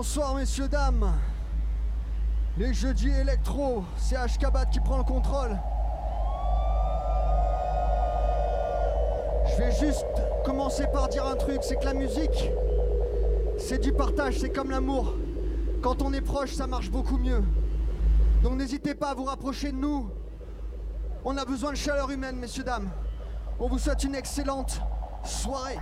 bonsoir messieurs, dames. Les jeudis électro, c'est HKBAT qui prend le contrôle. Je vais juste commencer par dire un truc, c'est que la musique, c'est du partage, c'est comme l'amour. Quand on est proche, ça marche beaucoup mieux. Donc n'hésitez pas à vous rapprocher de nous. On a besoin de chaleur humaine, messieurs, dames. On vous souhaite une excellente soirée.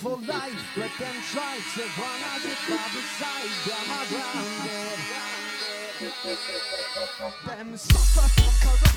for life. Let them try to run out of by the side. Them are grounded. Them suckers. for.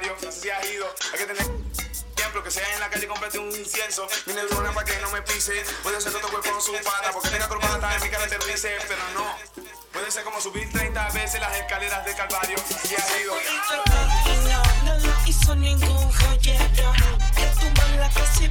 escenario, así se ha ido. Hay que tener ejemplo que sea en la calle, comprate un incienso. Mi neurona para que no me pise. Puede ser todo cuerpo con su pata, porque tenga corbata en mi cara te dice, eh, pero no. Puede ser como subir 30 veces las escaleras de Calvario, así ha ido. Lo hizo ningún joyero. Que tumban la casa y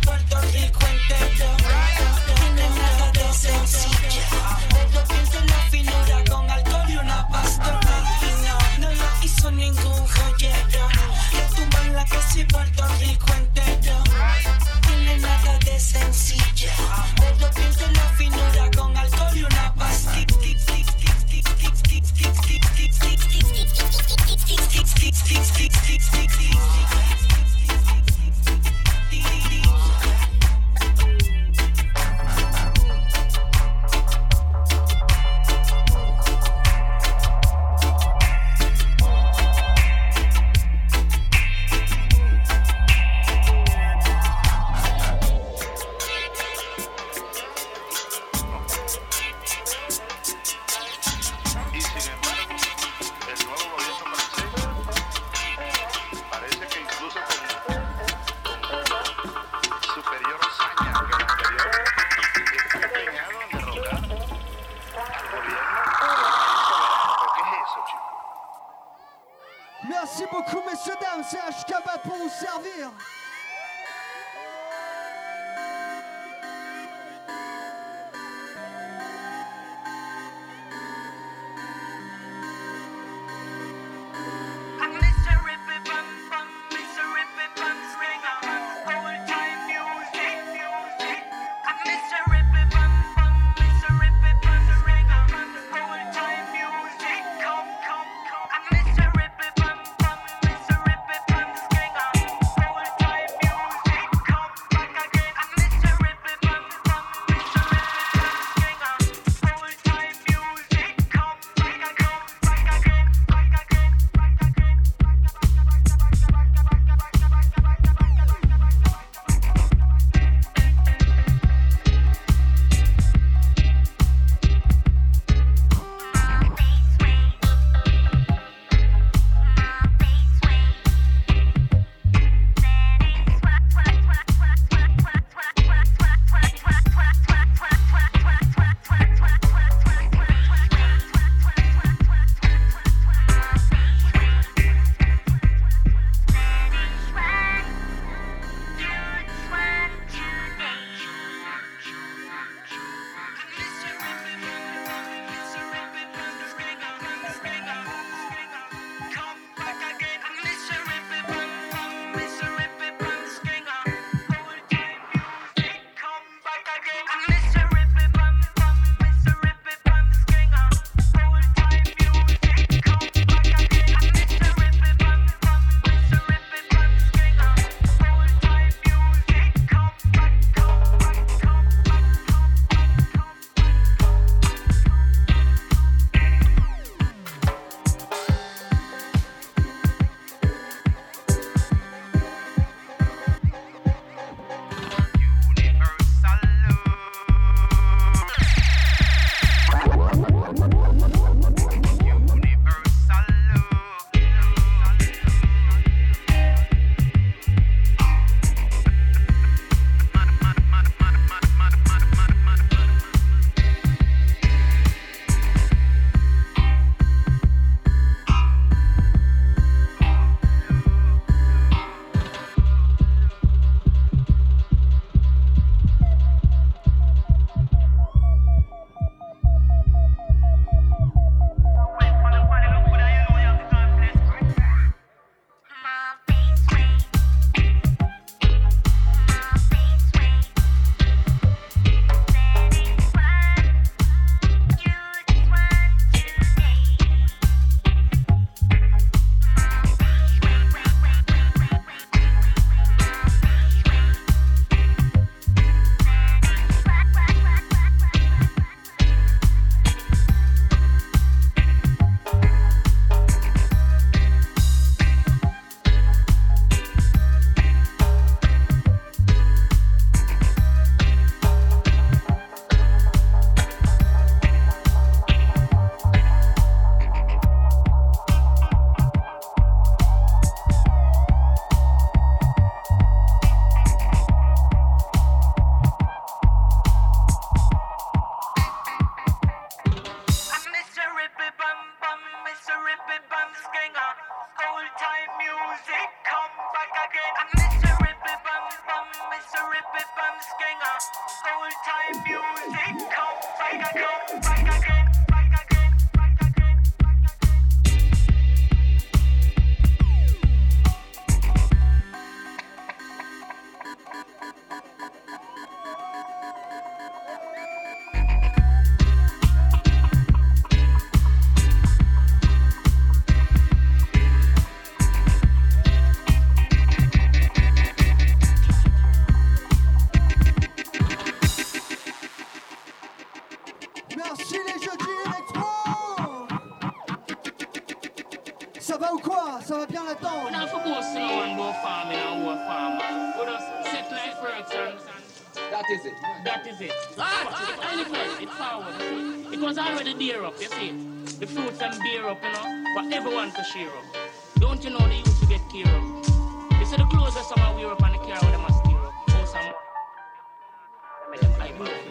ça va ou quoi Ça va bien là-dedans We don't focus on go farming and war farm. We just set life works and That is it. that is it. Ah, Anything, it's forward. It was already there up, you see. The fruits and beer up, you know, for everyone to share up. Don't you know they used to get care up? You see the clothes that some wear up and the car with them a steer up. Oh, some make them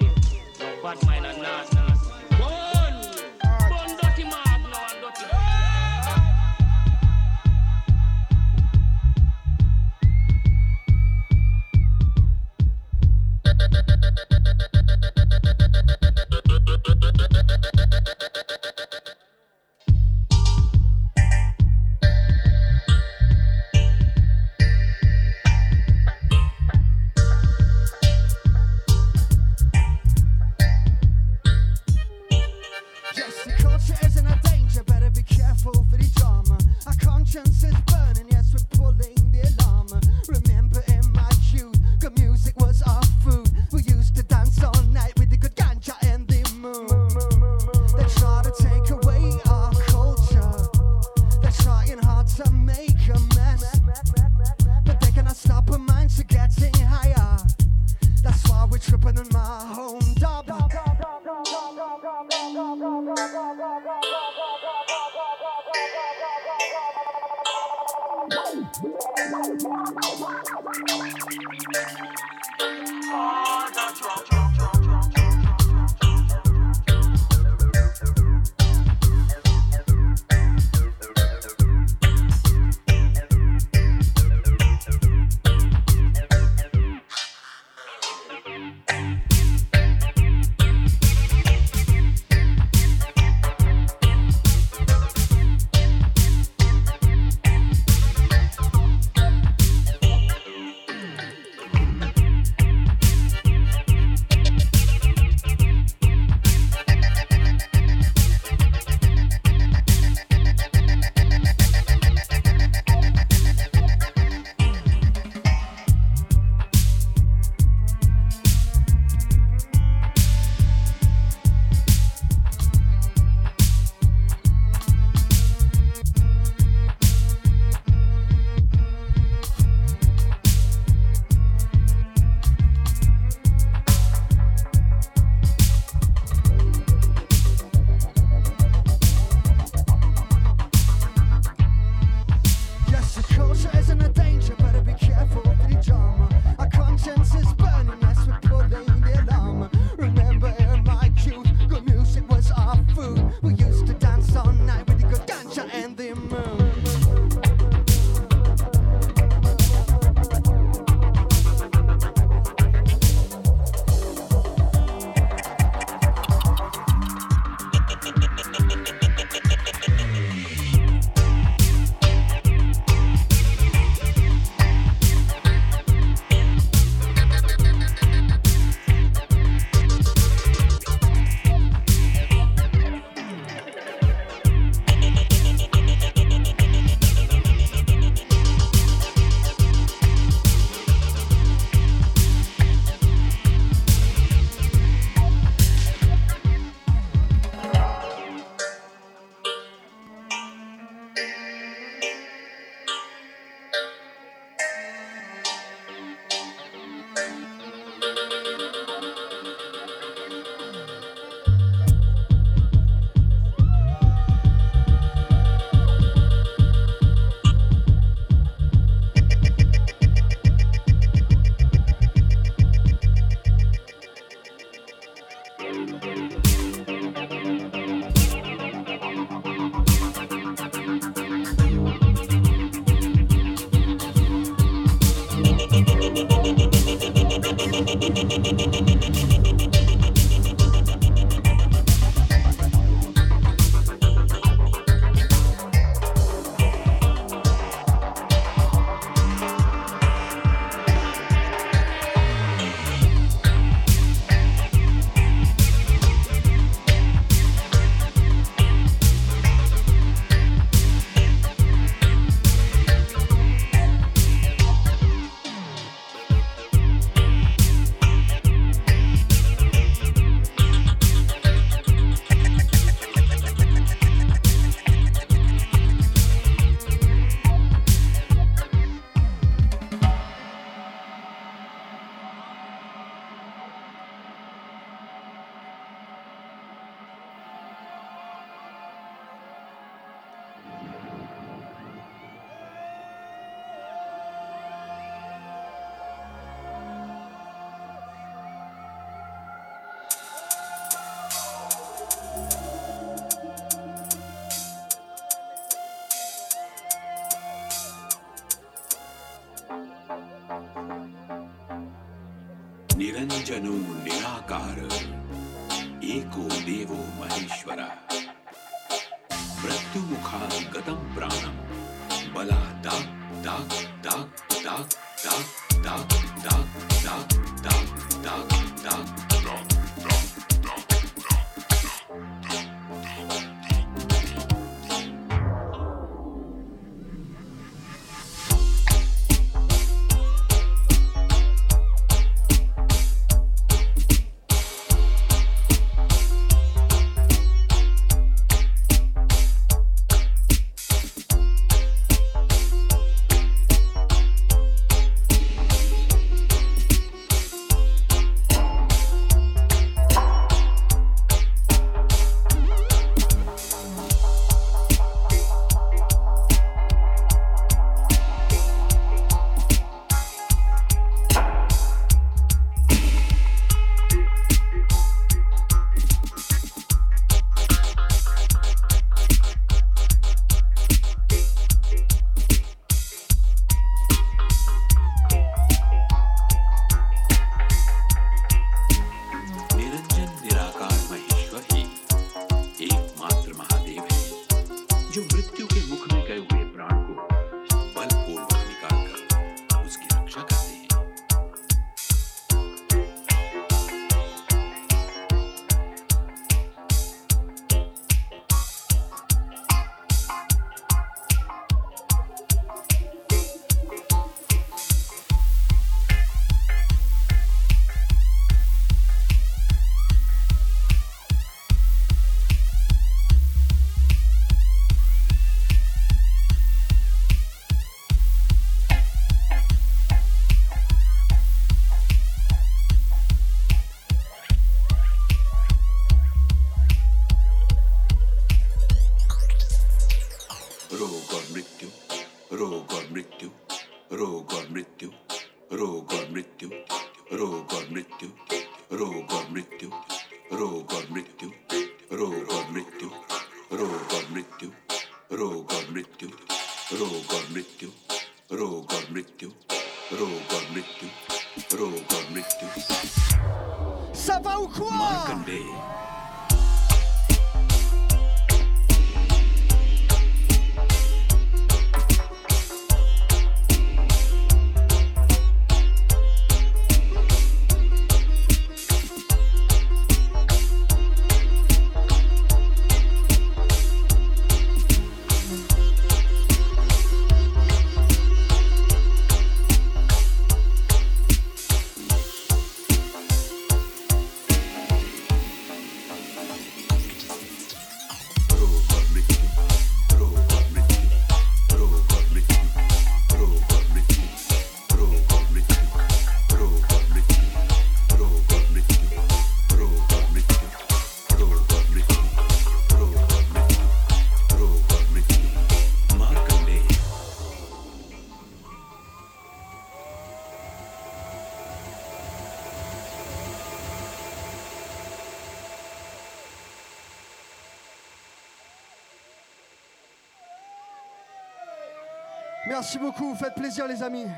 plaisir les amis.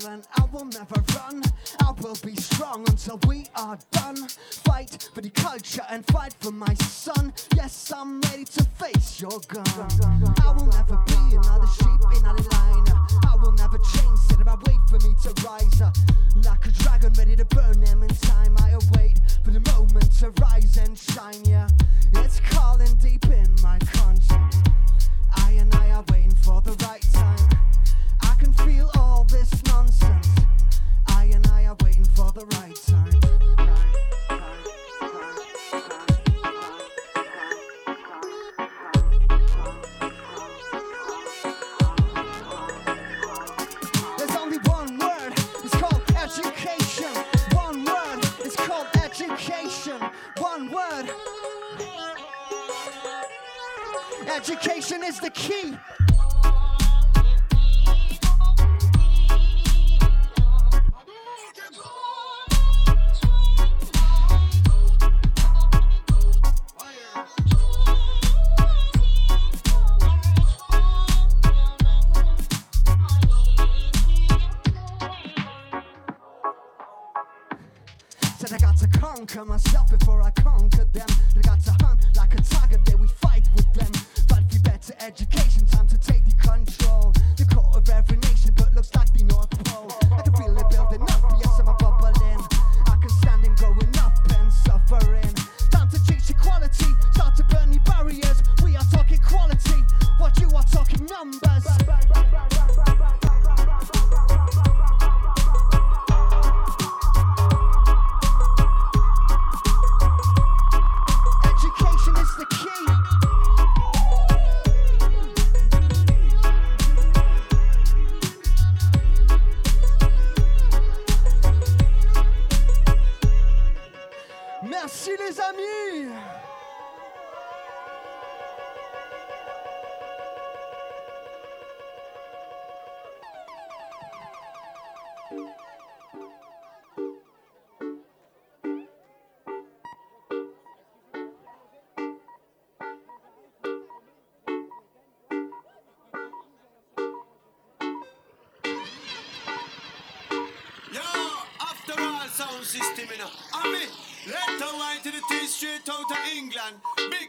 fall and I will never run. I will be strong until we are done. Fight for the culture and fight for my son. Yes, I'm ready to face your gun. I will never be another sheep in a line. I will never change, set about wait for me to rise. Like a dragon ready to burn them in time. I await for the moment to rise and shine, yeah. It's calling deep in my car. is the key.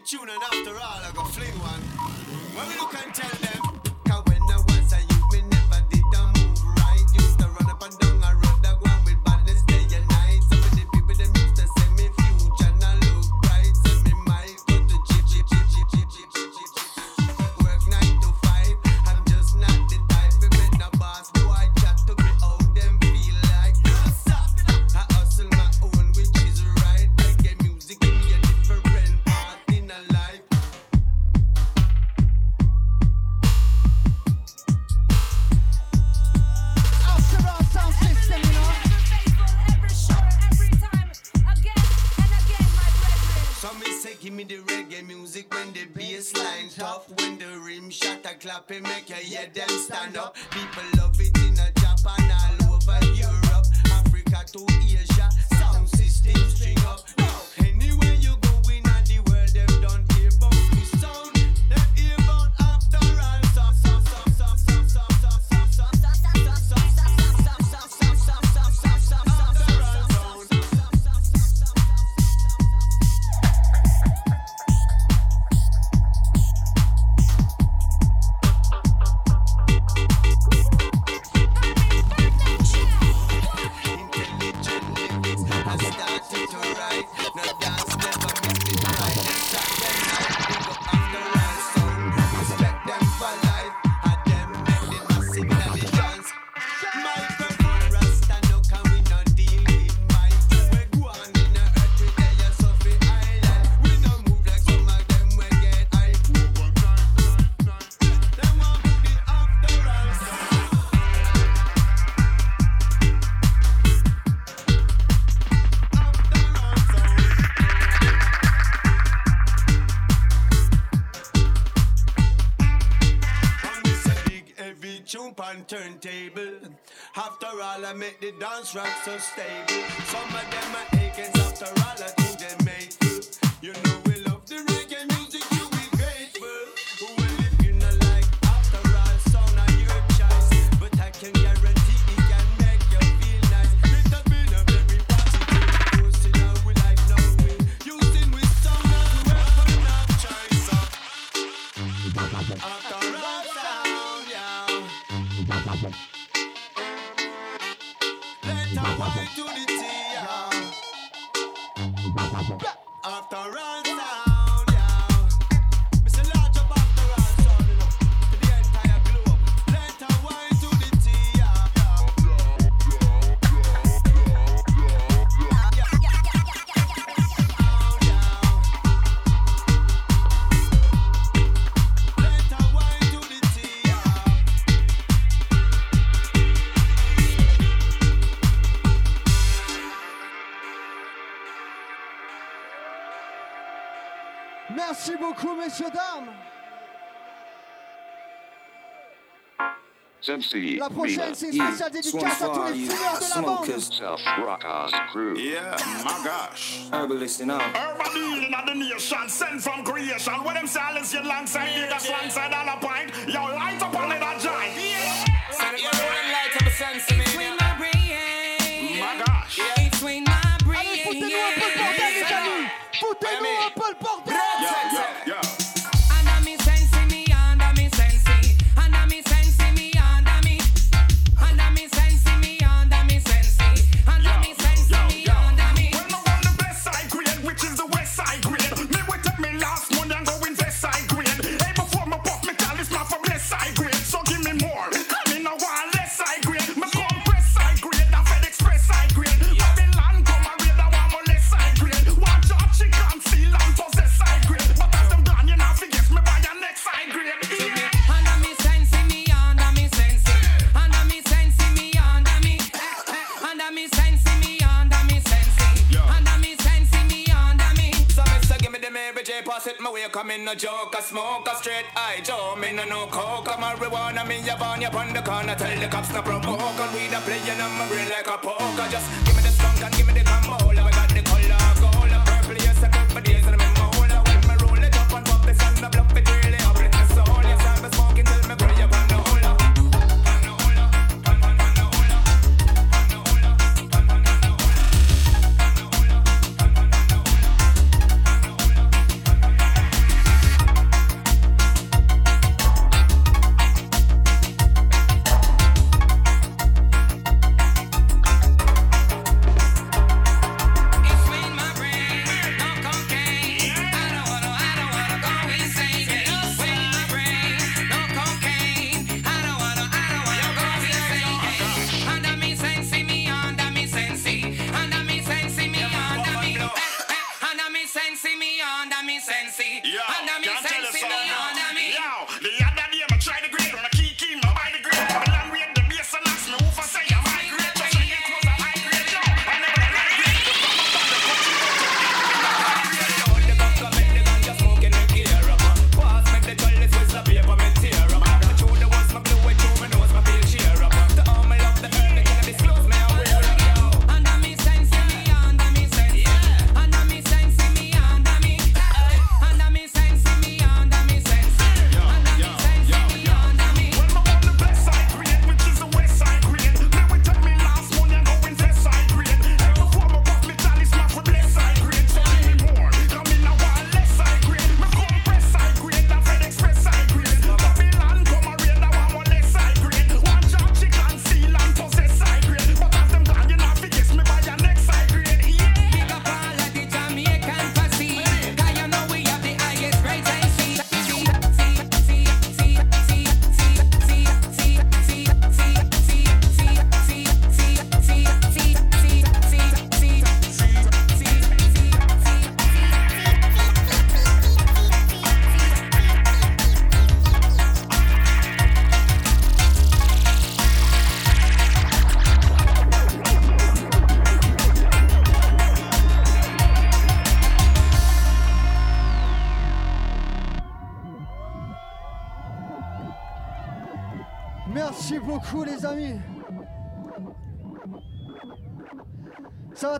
tune, and after all, I go fling one. When we look and tell them. After all, I make the dance rock so stable. Some of them are aching after all. I La prochaine, c'est spécial dédicace à tous les fumeurs de la bande. Self rockers crew. Yeah, my gosh. Herbalists now. herbalist in the nation, sent from creation. When them silence your long side, niggas long side on a point. Yo, light up on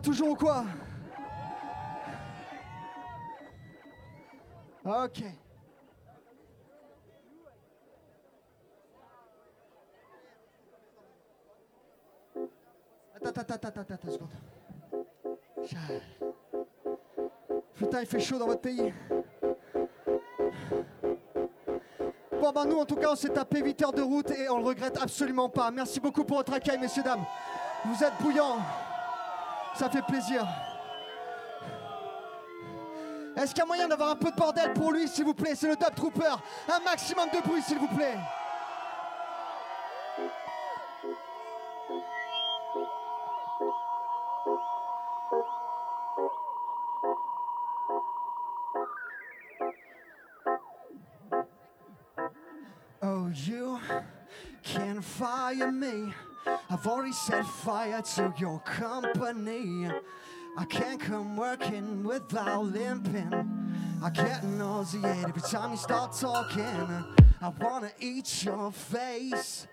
toujours ou quoi? Ok. Attends, attends, attends, attends, attends. Putain, il fait chaud dans votre pays. Bon, ben nous, en tout cas, on s'est tapé 8 heures de route et on le regrette absolument pas. Merci beaucoup pour votre accueil, messieurs, dames. Vous êtes bouillants. Ça fait plaisir. Est-ce qu'il y a moyen d'avoir un peu de bordel pour lui, s'il vous plaît? C'est le Dub Trooper. Un maximum de bruit, s'il vous plaît. I've already set fire to your company. I can't come working without limping. I get nauseated every time you start talking. I wanna eat your face.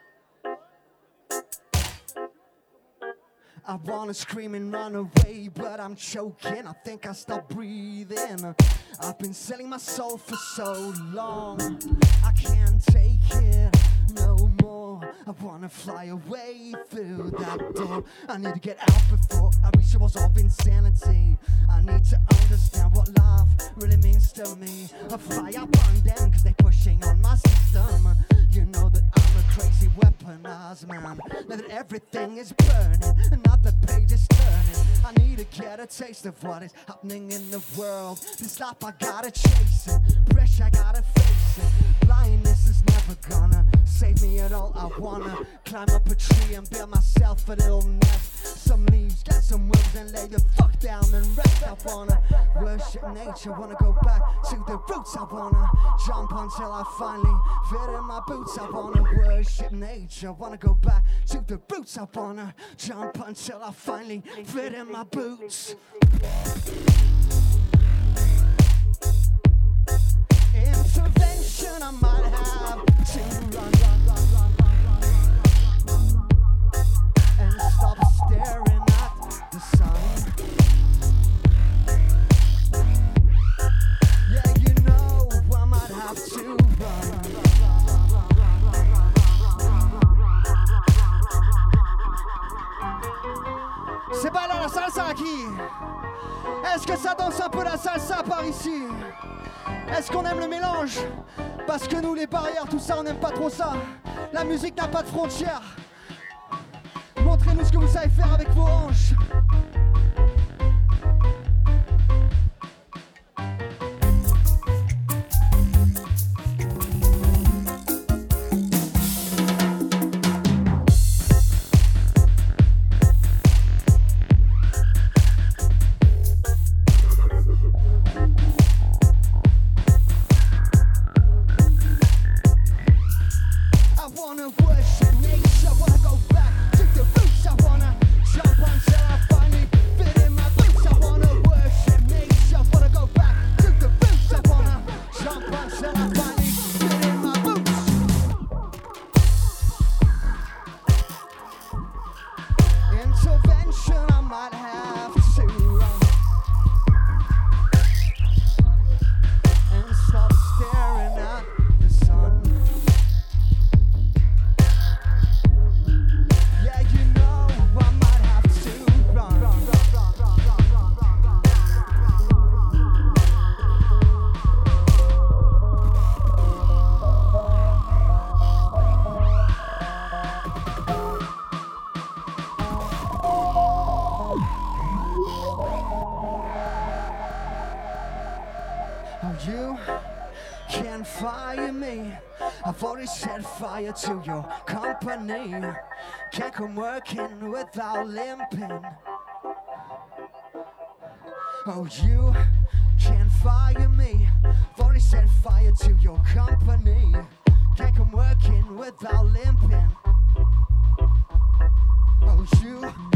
I wanna scream and run away, but I'm choking. I think I stopped breathing. I've been selling my soul for so long. I can't take it no more. I wanna fly away through that door. I need to get out before I reach the walls of insanity. I need to understand what love really means to me. I fire upon them cause they pushing on my system. You know that I'm a crazy weaponized man. Now that everything is burning, another page is turning. I need to get a taste of what is happening in the world. This life I gotta chase it, pressure I gotta face it. Blindness never gonna save me at all. I wanna climb up a tree and build myself a little nest. Some leaves, get some wings and lay the fuck down and rest. I wanna worship nature, wanna go back to the roots. I wanna jump until I finally fit in my boots. I wanna worship nature, wanna go back to the roots. I wanna jump until I finally fit in my boots. Intervention, I might have and stop staring ça. La musique n'a pas de frontières. Montrez-nous ce que vous savez faire avec vos hanches. Fire to your company. Can't come working without limping. Oh, you can't fire me. Already set fire to your company. Can't come working without limping. Oh, you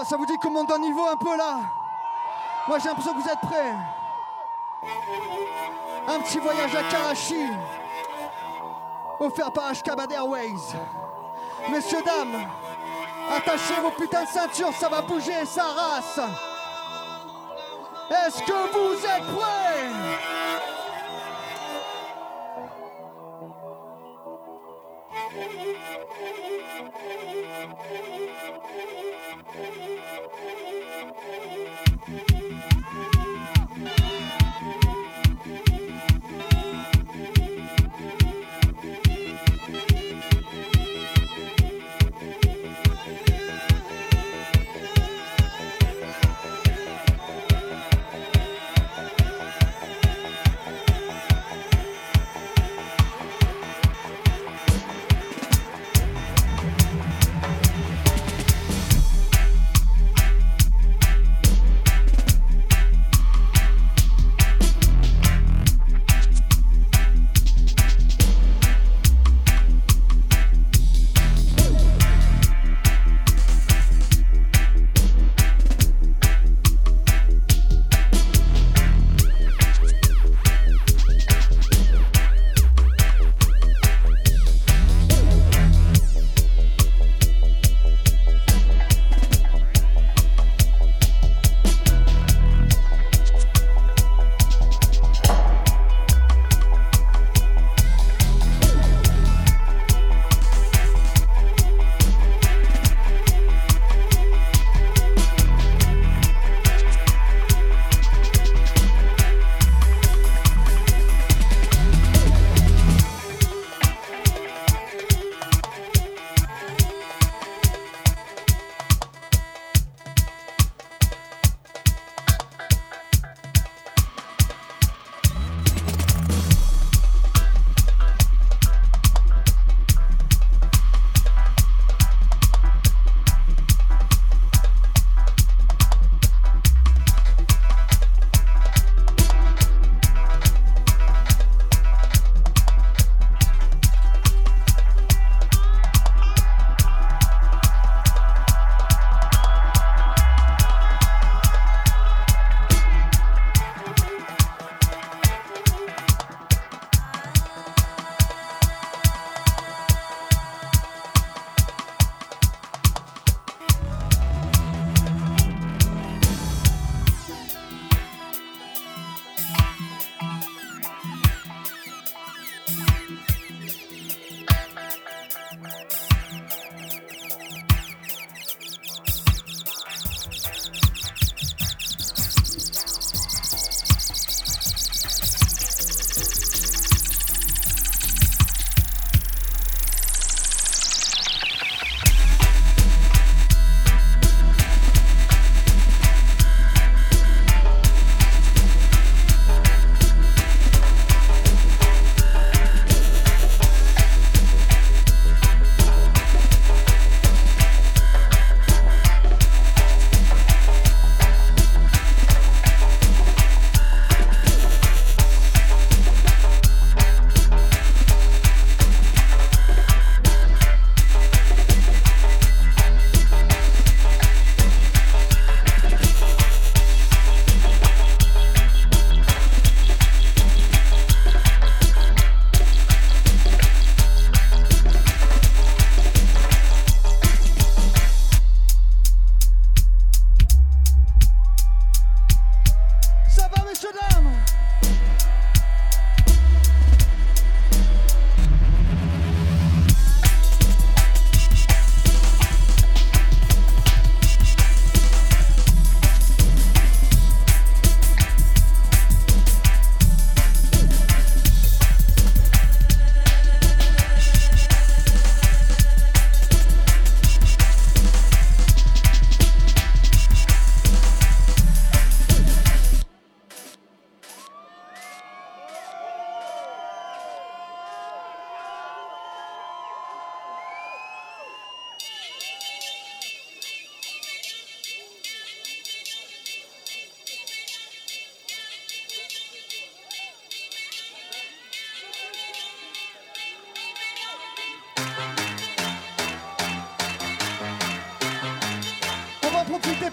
Bon, ça vous dit qu'on monte d'un niveau un peu là? Moi j'ai l'impression que vous êtes prêts. Un petit voyage à Karachi, offert par Ashkabad Airways. Messieurs, dames, attachez vos putains de ceintures, ça va bouger, ça race. Est-ce que vous êtes prêts? Thank you.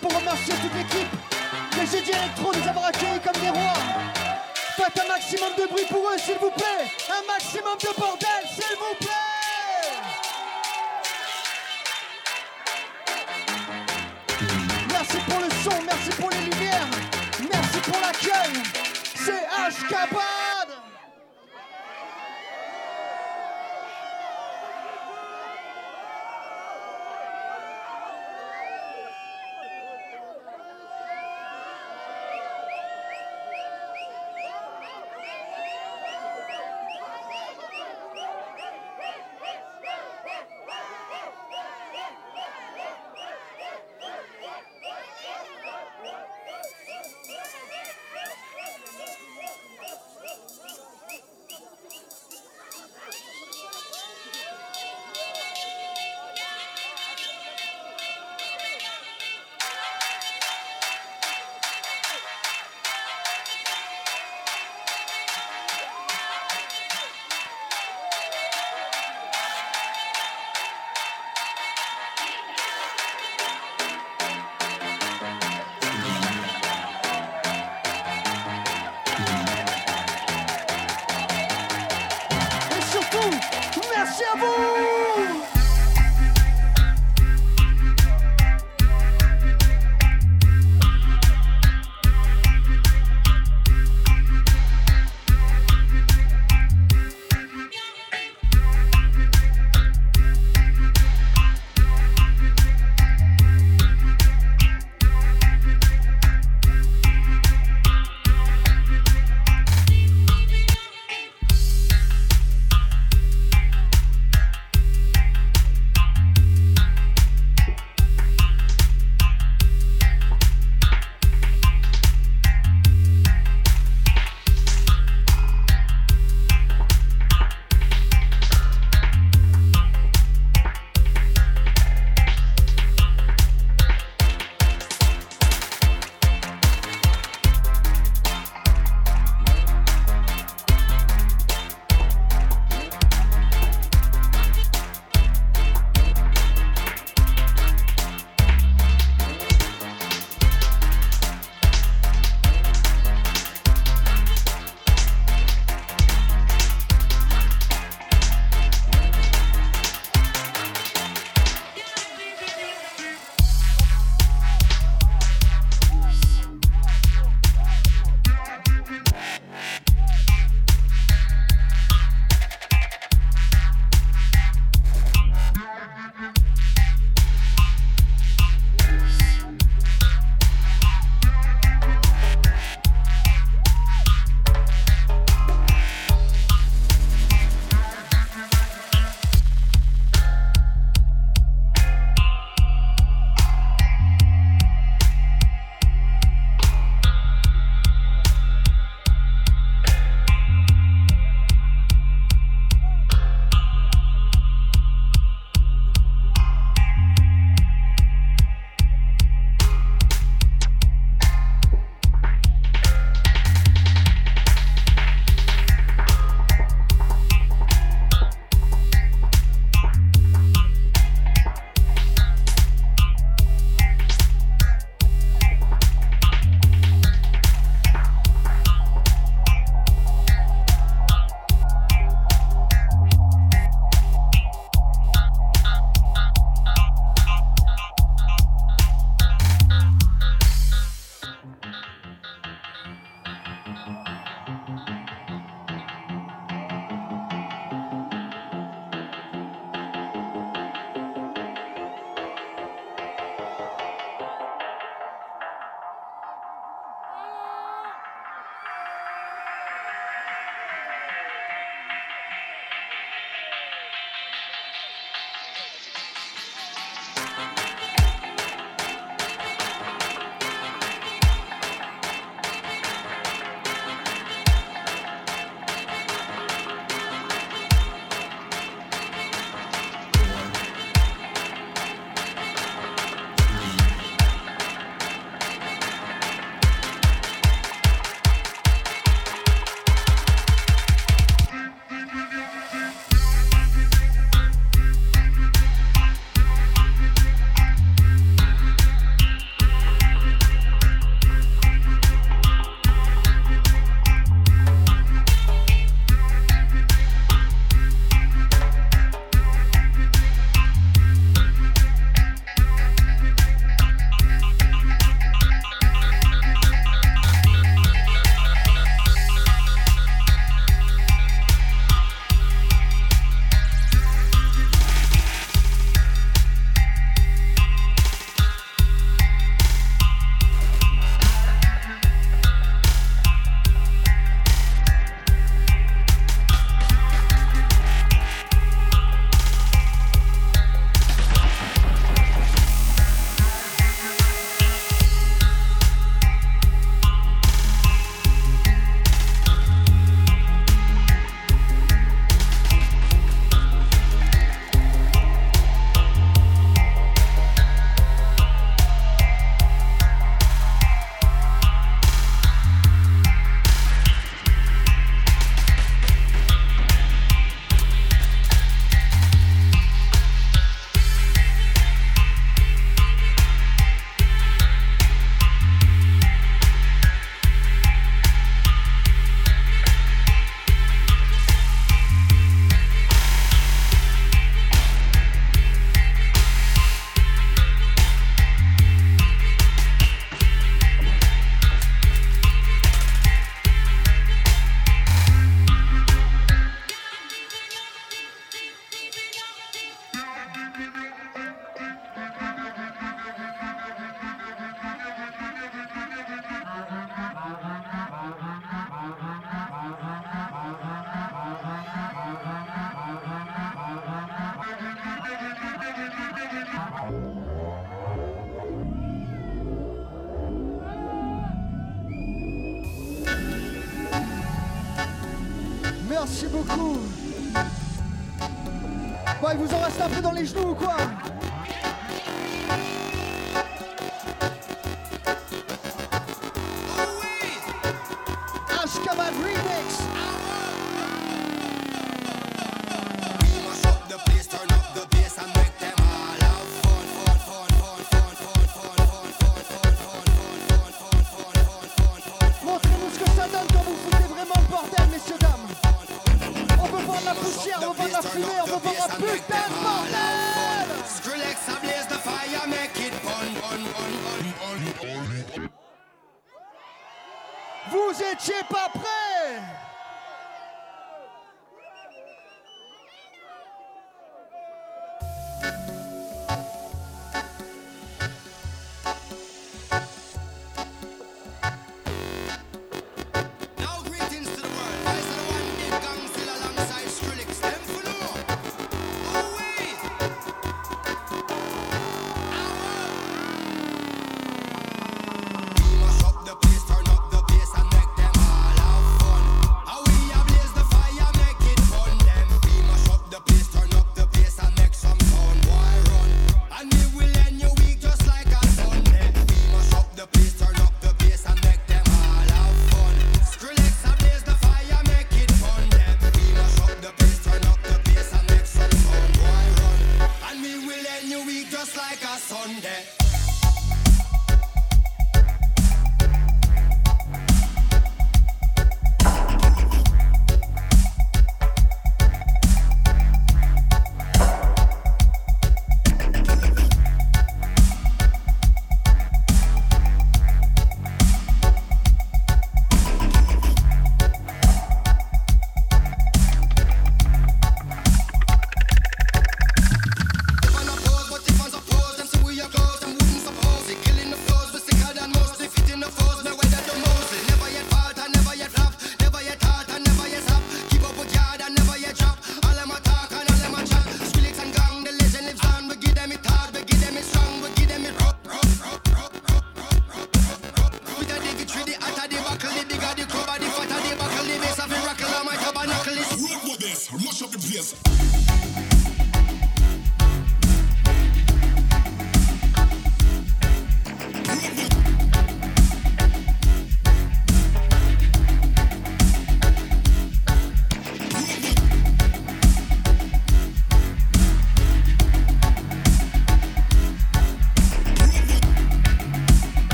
pour remercier toute l'équipe, les jeudis électro nous avoir accueillis comme des rois. Faites un maximum de bruit pour eux, s'il vous plaît. Un maximum de bordel, s'il vous plaît.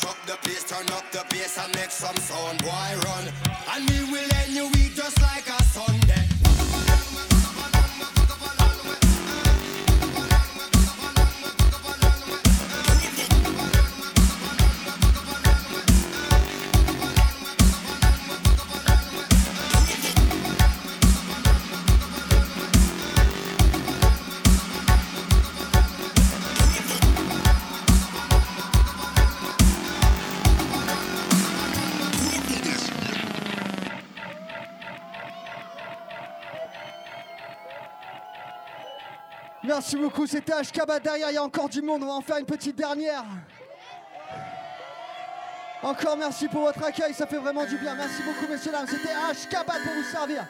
mash up the place, turn up the bass and make some sound. Boy, run. And we will end your week just like a son. Merci beaucoup, c'était Ashkaba derrière, il y a encore du monde, on va en faire une petite dernière. Encore merci pour votre accueil, ça fait vraiment du bien. Merci beaucoup messieurs dames, c'était Ashkaba pour vous servir.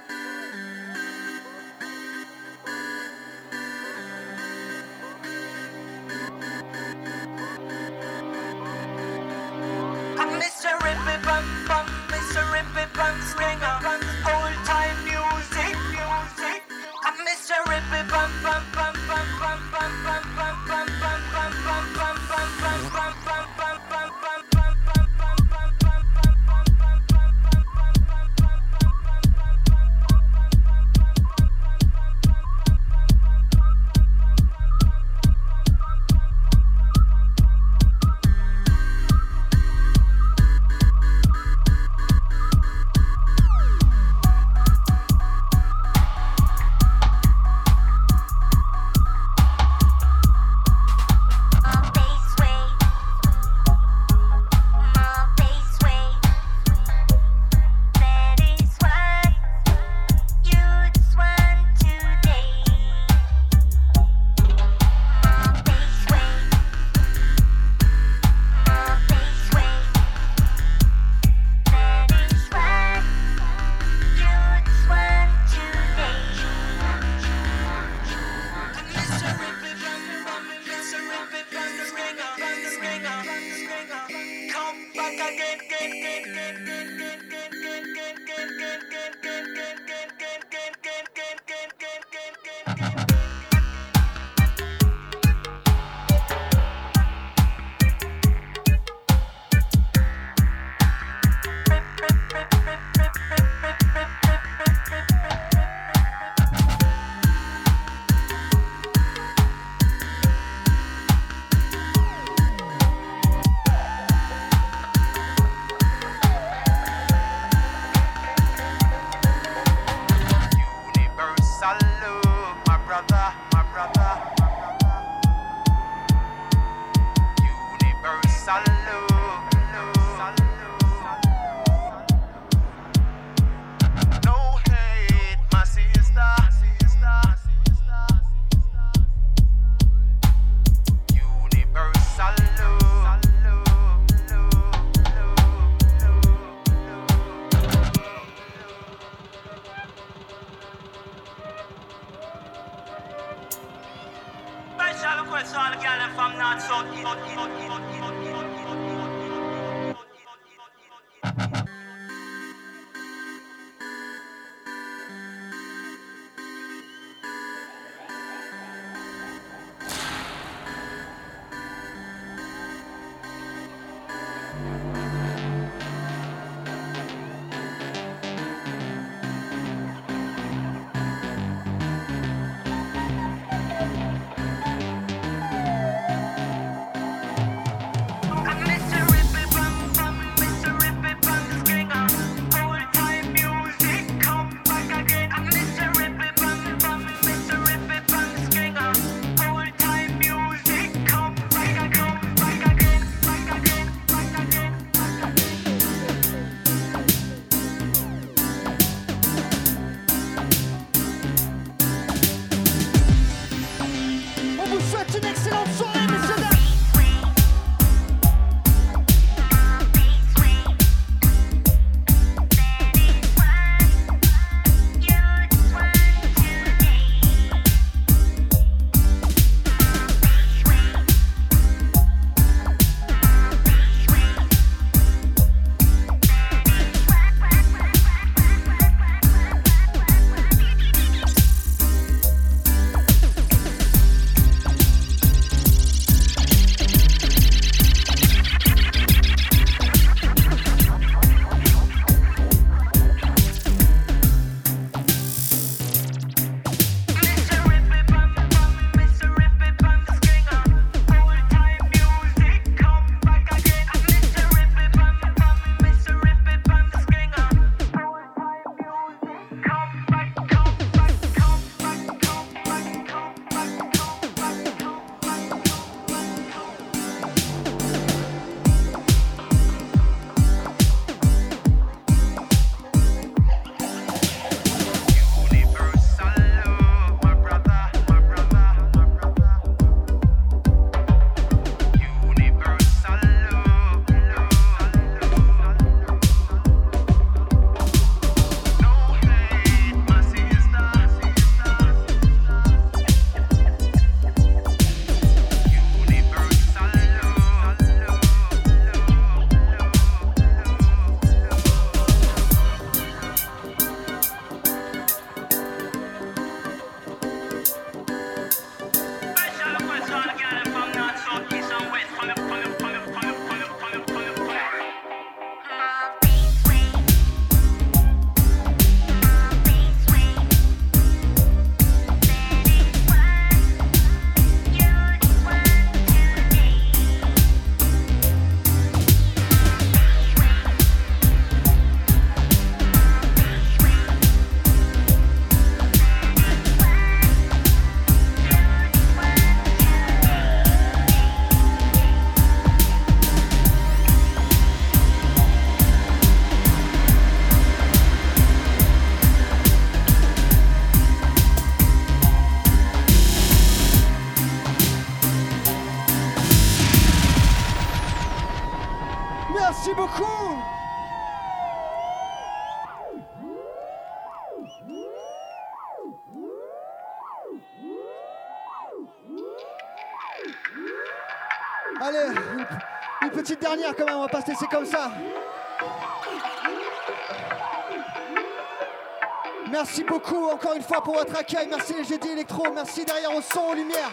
Encore une fois pour votre accueil. Merci les GD Electro. Merci derrière au son, aux lumières.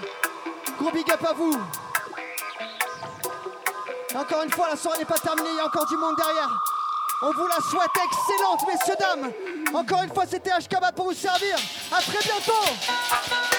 Gros big up à vous. Encore une fois, la soirée n'est pas terminée, il y a encore du monde derrière. On vous la souhaite excellente, messieurs, dames. Encore une fois, c'était HKBA pour vous servir. À très bientôt.